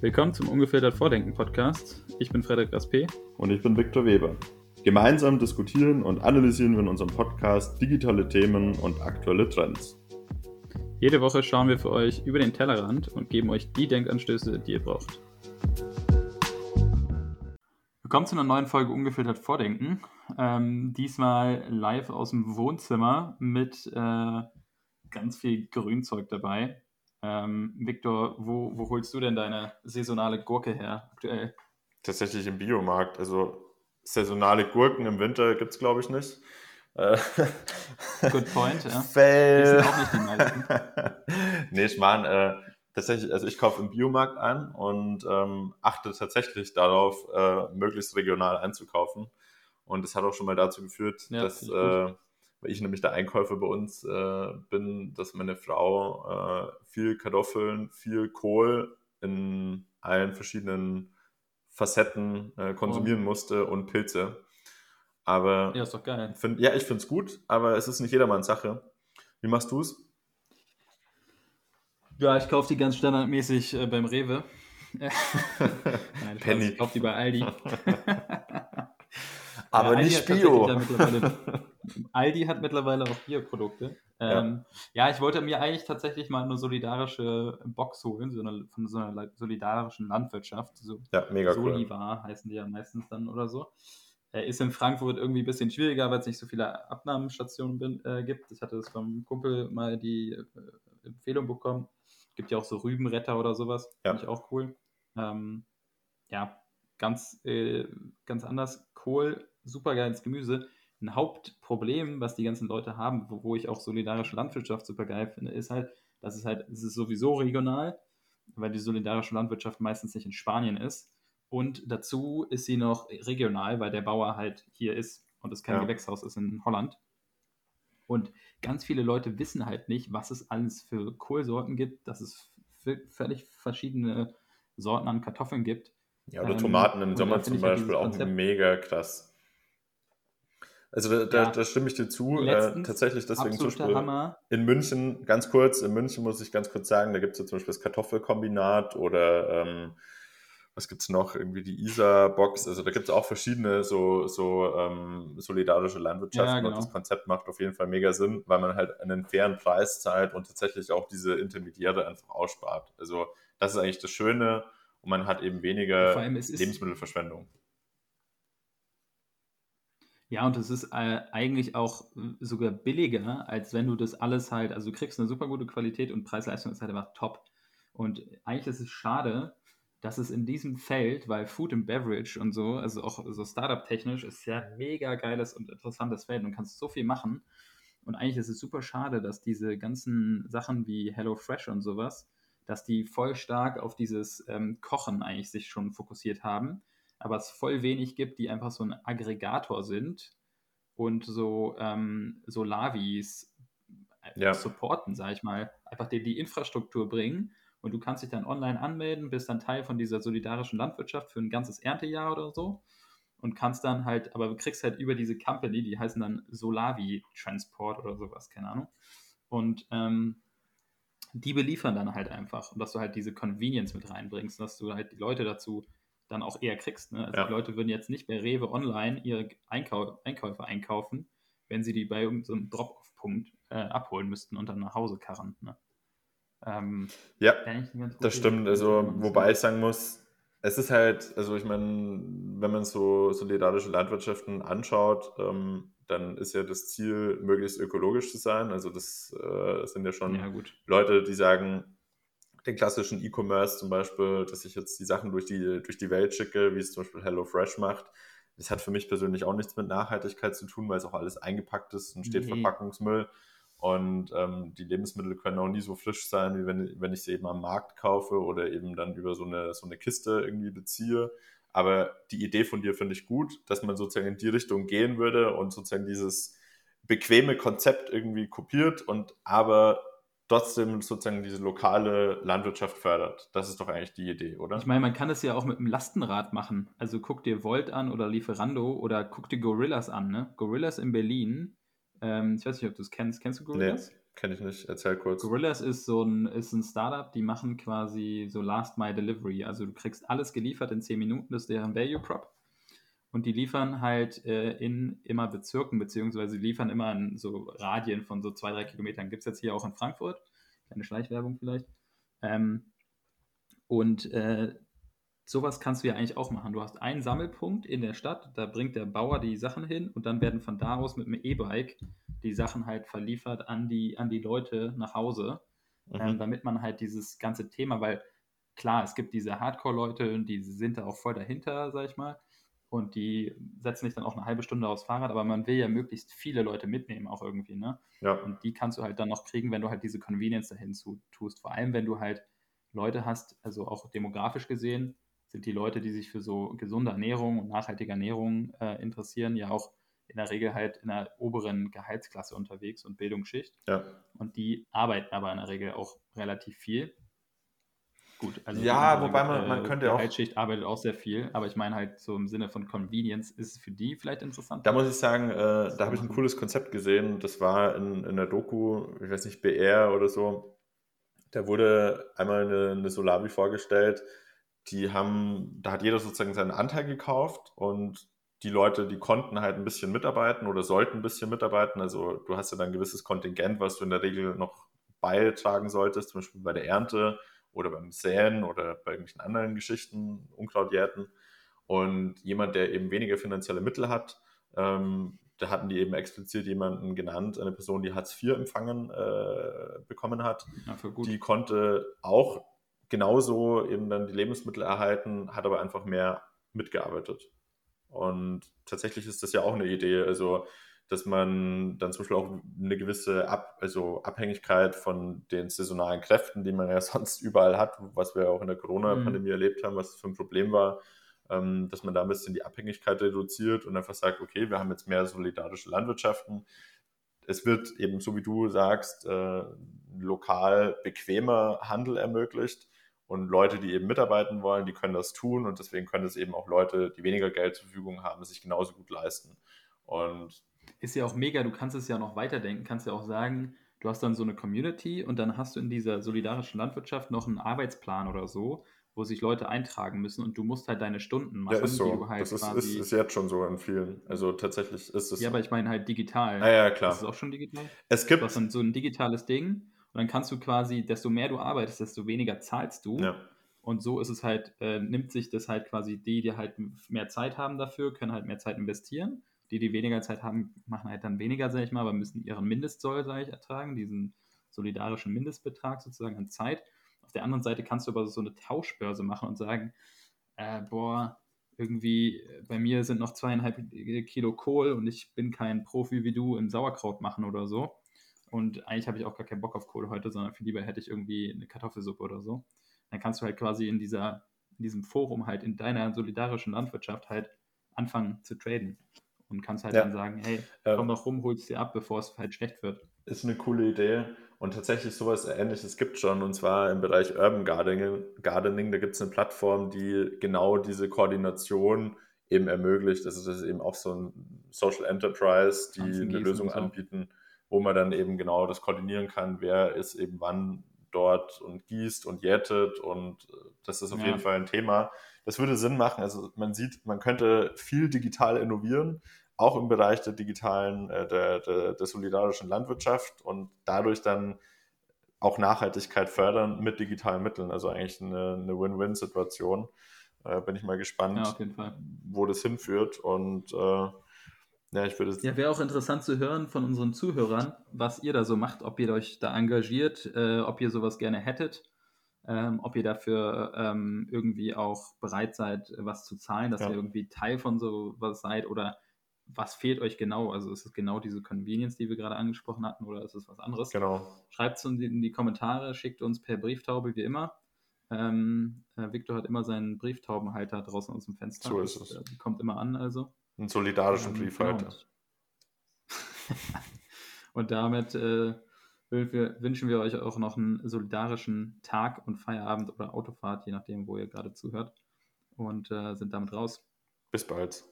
Willkommen zum Ungefiltert Vordenken Podcast. Ich bin Frederik Raspe. Und ich bin Viktor Weber. Gemeinsam diskutieren und analysieren wir in unserem Podcast digitale Themen und aktuelle Trends. Jede Woche schauen wir für euch über den Tellerrand und geben euch die Denkanstöße, die ihr braucht. Willkommen zu einer neuen Folge Ungefiltert Vordenken. Ähm, diesmal live aus dem Wohnzimmer mit äh, ganz viel Grünzeug dabei. Ähm, Victor, wo, wo holst du denn deine saisonale Gurke her aktuell? Tatsächlich im Biomarkt. Also saisonale Gurken im Winter gibt es, glaube ich, nicht. Äh, Good point, ja. Fail. Auch nicht die meisten. nee, ich meine, äh, tatsächlich, also ich kaufe im Biomarkt ein und ähm, achte tatsächlich darauf, äh, möglichst regional einzukaufen. Und das hat auch schon mal dazu geführt, ja, dass äh, weil ich nämlich der Einkäufer bei uns äh, bin, dass meine Frau äh, viel Kartoffeln, viel Kohl in allen verschiedenen Facetten äh, konsumieren oh. musste und Pilze. Aber ja, ist doch geil. Find, ja, ich finde es gut, aber es ist nicht jedermanns Sache. Wie machst du es? Ja, ich kaufe die ganz standardmäßig äh, beim Rewe. Nein, Penny. Ich kaufe die bei Aldi. aber ja, nicht Bio. Aldi hat mittlerweile auch Bioprodukte. Ähm, ja. ja. ich wollte mir eigentlich tatsächlich mal eine solidarische Box holen, so eine, von so einer solidarischen Landwirtschaft. So ja, mega Solivar cool. heißen die ja meistens dann oder so. Äh, ist in Frankfurt irgendwie ein bisschen schwieriger, weil es nicht so viele Abnahmestationen bin, äh, gibt. Ich hatte das vom Kumpel mal die äh, Empfehlung bekommen. Gibt ja auch so Rübenretter oder sowas. Ja. Finde ich auch cool. Ähm, ja, ganz, äh, ganz anders. Kohl, super geiles Gemüse ein Hauptproblem, was die ganzen Leute haben, wo, wo ich auch solidarische Landwirtschaft super geil finde, ist halt, dass es halt, es ist sowieso regional, weil die solidarische Landwirtschaft meistens nicht in Spanien ist. Und dazu ist sie noch regional, weil der Bauer halt hier ist und es kein ja. Gewächshaus ist in Holland. Und ganz viele Leute wissen halt nicht, was es alles für Kohlsorten gibt, dass es völlig verschiedene Sorten an Kartoffeln gibt. Ja, oder Tomaten ähm, im Sommer zum Beispiel auch mega krass. Also da, da, ja. da, stimme ich dir zu. äh, tatsächlich deswegen zum Beispiel Hammer. in München, ganz kurz, in München muss ich ganz kurz sagen, da gibt es ja zum Beispiel das Kartoffelkombinat oder ähm, was gibt es noch? Irgendwie die ISA-Box. Also da gibt es auch verschiedene so, so ähm, solidarische Landwirtschaften ja, genau. und das Konzept macht auf jeden Fall mega Sinn, weil man halt einen fairen Preis zahlt und tatsächlich auch diese Intermediäre einfach ausspart. Also das ist eigentlich das Schöne und man hat eben weniger Lebensmittelverschwendung. Ja, und es ist äh, eigentlich auch äh, sogar billiger, als wenn du das alles halt, also du kriegst eine super gute Qualität und Preis-Leistung ist halt einfach top. Und eigentlich ist es schade, dass es in diesem Feld, weil Food and Beverage und so, also auch so Startup-technisch, ist ja mega geiles und interessantes Feld und kannst so viel machen. Und eigentlich ist es super schade, dass diese ganzen Sachen wie HelloFresh und sowas, dass die voll stark auf dieses ähm, Kochen eigentlich sich schon fokussiert haben aber es voll wenig gibt, die einfach so ein Aggregator sind und so, ähm, so Lavis äh, ja. supporten, sag ich mal, einfach dir die Infrastruktur bringen und du kannst dich dann online anmelden, bist dann Teil von dieser solidarischen Landwirtschaft für ein ganzes Erntejahr oder so und kannst dann halt, aber du kriegst halt über diese Company, die heißen dann Solavi Transport oder sowas, keine Ahnung. Und ähm, die beliefern dann halt einfach und dass du halt diese Convenience mit reinbringst, dass du halt die Leute dazu dann auch eher kriegst. Ne? Also ja. die Leute würden jetzt nicht bei Rewe online ihre Einkau Einkäufe einkaufen, wenn sie die bei irgendeinem so Drop-off-Punkt äh, abholen müssten und dann nach Hause karren. Ne? Ähm, ja, das stimmt. Also, wobei ich sagen muss, es ist halt, also ich meine, wenn man so solidarische Landwirtschaften anschaut, ähm, dann ist ja das Ziel, möglichst ökologisch zu sein. Also das äh, sind ja schon ja, Leute, die sagen, den klassischen E-Commerce zum Beispiel, dass ich jetzt die Sachen durch die, durch die Welt schicke, wie es zum Beispiel HelloFresh macht. Das hat für mich persönlich auch nichts mit Nachhaltigkeit zu tun, weil es auch alles eingepackt ist und steht nee. Verpackungsmüll. Und ähm, die Lebensmittel können auch nie so frisch sein, wie wenn, wenn ich sie eben am Markt kaufe oder eben dann über so eine, so eine Kiste irgendwie beziehe. Aber die Idee von dir finde ich gut, dass man sozusagen in die Richtung gehen würde und sozusagen dieses bequeme Konzept irgendwie kopiert und aber trotzdem sozusagen diese lokale Landwirtschaft fördert. Das ist doch eigentlich die Idee, oder? Ich meine, man kann es ja auch mit einem Lastenrad machen. Also guck dir Volt an oder Lieferando oder guck dir Gorillas an. Ne? Gorillas in Berlin. Ähm, ich weiß nicht, ob du es kennst. Kennst du Gorillas? Nee. Kenne ich nicht. Erzähl kurz. Gorillas ist so ein, ist ein Startup, die machen quasi so Last Mile Delivery. Also du kriegst alles geliefert in 10 Minuten, das ist deren Value Prop. Und die liefern halt äh, in immer Bezirken, beziehungsweise liefern immer in so Radien von so zwei, drei Kilometern. Gibt es jetzt hier auch in Frankfurt. Kleine Schleichwerbung vielleicht. Ähm, und äh, sowas kannst du ja eigentlich auch machen. Du hast einen Sammelpunkt in der Stadt, da bringt der Bauer die Sachen hin und dann werden von da aus mit einem E-Bike die Sachen halt verliefert an die, an die Leute nach Hause, mhm. ähm, damit man halt dieses ganze Thema, weil klar, es gibt diese Hardcore-Leute und die sind da auch voll dahinter, sag ich mal. Und die setzen sich dann auch eine halbe Stunde aufs Fahrrad, aber man will ja möglichst viele Leute mitnehmen, auch irgendwie, ne? Ja. Und die kannst du halt dann noch kriegen, wenn du halt diese Convenience dahin tust. Vor allem, wenn du halt Leute hast, also auch demografisch gesehen, sind die Leute, die sich für so gesunde Ernährung und nachhaltige Ernährung äh, interessieren, ja auch in der Regel halt in der oberen Gehaltsklasse unterwegs und Bildungsschicht. Ja. Und die arbeiten aber in der Regel auch relativ viel. Gut, also ja, wobei man, man äh, könnte auch. Gehaltsschicht arbeitet auch sehr viel, aber ich meine halt so im Sinne von Convenience ist es für die vielleicht interessant. Da muss ich sagen, äh, da habe ich ein cooles Konzept gesehen. Das war in, in der Doku, ich weiß nicht, BR oder so. Da wurde einmal eine, eine Solavi vorgestellt. Die haben, da hat jeder sozusagen seinen Anteil gekauft und die Leute, die konnten halt ein bisschen mitarbeiten oder sollten ein bisschen mitarbeiten. Also du hast ja dann ein gewisses Kontingent, was du in der Regel noch beitragen solltest, zum Beispiel bei der Ernte oder beim Säen oder bei irgendwelchen anderen Geschichten, Unkrautjäten. Und jemand, der eben weniger finanzielle Mittel hat, ähm, da hatten die eben explizit jemanden genannt, eine Person, die Hartz IV empfangen äh, bekommen hat. Ja, die konnte auch genauso eben dann die Lebensmittel erhalten, hat aber einfach mehr mitgearbeitet. Und tatsächlich ist das ja auch eine Idee, also dass man dann zum Beispiel auch eine gewisse Ab also Abhängigkeit von den saisonalen Kräften, die man ja sonst überall hat, was wir auch in der Corona-Pandemie mhm. erlebt haben, was für ein Problem war, ähm, dass man da ein bisschen die Abhängigkeit reduziert und einfach sagt, okay, wir haben jetzt mehr solidarische Landwirtschaften. Es wird eben, so wie du sagst, äh, lokal bequemer Handel ermöglicht. Und Leute, die eben mitarbeiten wollen, die können das tun und deswegen können es eben auch Leute, die weniger Geld zur Verfügung haben, sich genauso gut leisten. Und ist ja auch mega, du kannst es ja noch weiterdenken, kannst ja auch sagen, du hast dann so eine Community und dann hast du in dieser solidarischen Landwirtschaft noch einen Arbeitsplan oder so, wo sich Leute eintragen müssen und du musst halt deine Stunden machen. Ja, ist so. Halt das ist, ist, ist, jetzt schon so in vielen. Also tatsächlich ist es. Ja, aber ich meine halt digital. Ah, ja, klar. Ist es auch schon digital? Es gibt. Du hast dann so ein digitales Ding und dann kannst du quasi, desto mehr du arbeitest, desto weniger zahlst du. Ja. Und so ist es halt, äh, nimmt sich das halt quasi die, die halt mehr Zeit haben dafür, können halt mehr Zeit investieren. Die, die weniger Zeit haben, machen halt dann weniger, sag ich mal, aber müssen ihren Mindestsoll, sag ich, ertragen, diesen solidarischen Mindestbetrag sozusagen an Zeit. Auf der anderen Seite kannst du aber so eine Tauschbörse machen und sagen, äh, boah, irgendwie äh, bei mir sind noch zweieinhalb Kilo Kohl und ich bin kein Profi wie du im Sauerkraut machen oder so. Und eigentlich habe ich auch gar keinen Bock auf Kohle heute, sondern viel lieber hätte ich irgendwie eine Kartoffelsuppe oder so. Dann kannst du halt quasi in dieser, in diesem Forum halt in deiner solidarischen Landwirtschaft halt anfangen zu traden. Und kannst halt ja. dann sagen, hey, komm ähm, doch rum, holst dir ab, bevor es halt schlecht wird. Ist eine coole Idee. Und tatsächlich sowas ähnliches gibt es schon, und zwar im Bereich Urban Gardening. Gardening da gibt es eine Plattform, die genau diese Koordination eben ermöglicht. Also das ist eben auch so ein Social Enterprise, die eine Lösung so. anbieten, wo man dann eben genau das koordinieren kann, wer ist eben wann dort und gießt und jätet und äh, das ist auf ja. jeden Fall ein Thema. Das würde Sinn machen. Also man sieht, man könnte viel digital innovieren, auch im Bereich der digitalen, äh, der, der, der solidarischen Landwirtschaft und dadurch dann auch Nachhaltigkeit fördern mit digitalen Mitteln. Also eigentlich eine, eine Win-Win-Situation. Äh, bin ich mal gespannt, ja, wo das hinführt. Und äh, ja, ich würde Ja, wäre auch interessant zu hören von unseren Zuhörern, was ihr da so macht, ob ihr euch da engagiert, äh, ob ihr sowas gerne hättet, ähm, ob ihr dafür ähm, irgendwie auch bereit seid, was zu zahlen, dass ja. ihr irgendwie Teil von sowas seid oder was fehlt euch genau? Also ist es genau diese Convenience, die wir gerade angesprochen hatten, oder ist es was anderes? Genau. Schreibt es uns in die Kommentare, schickt uns per Brieftaube wie immer. Ähm, äh, Victor hat immer seinen Brieftaubenhalter draußen aus dem Fenster. So ist es. Äh, kommt immer an, also. Einen solidarischen ähm, Briefhalter. und damit äh, wir, wünschen wir euch auch noch einen solidarischen Tag und Feierabend oder Autofahrt, je nachdem, wo ihr gerade zuhört. Und äh, sind damit raus. Bis bald.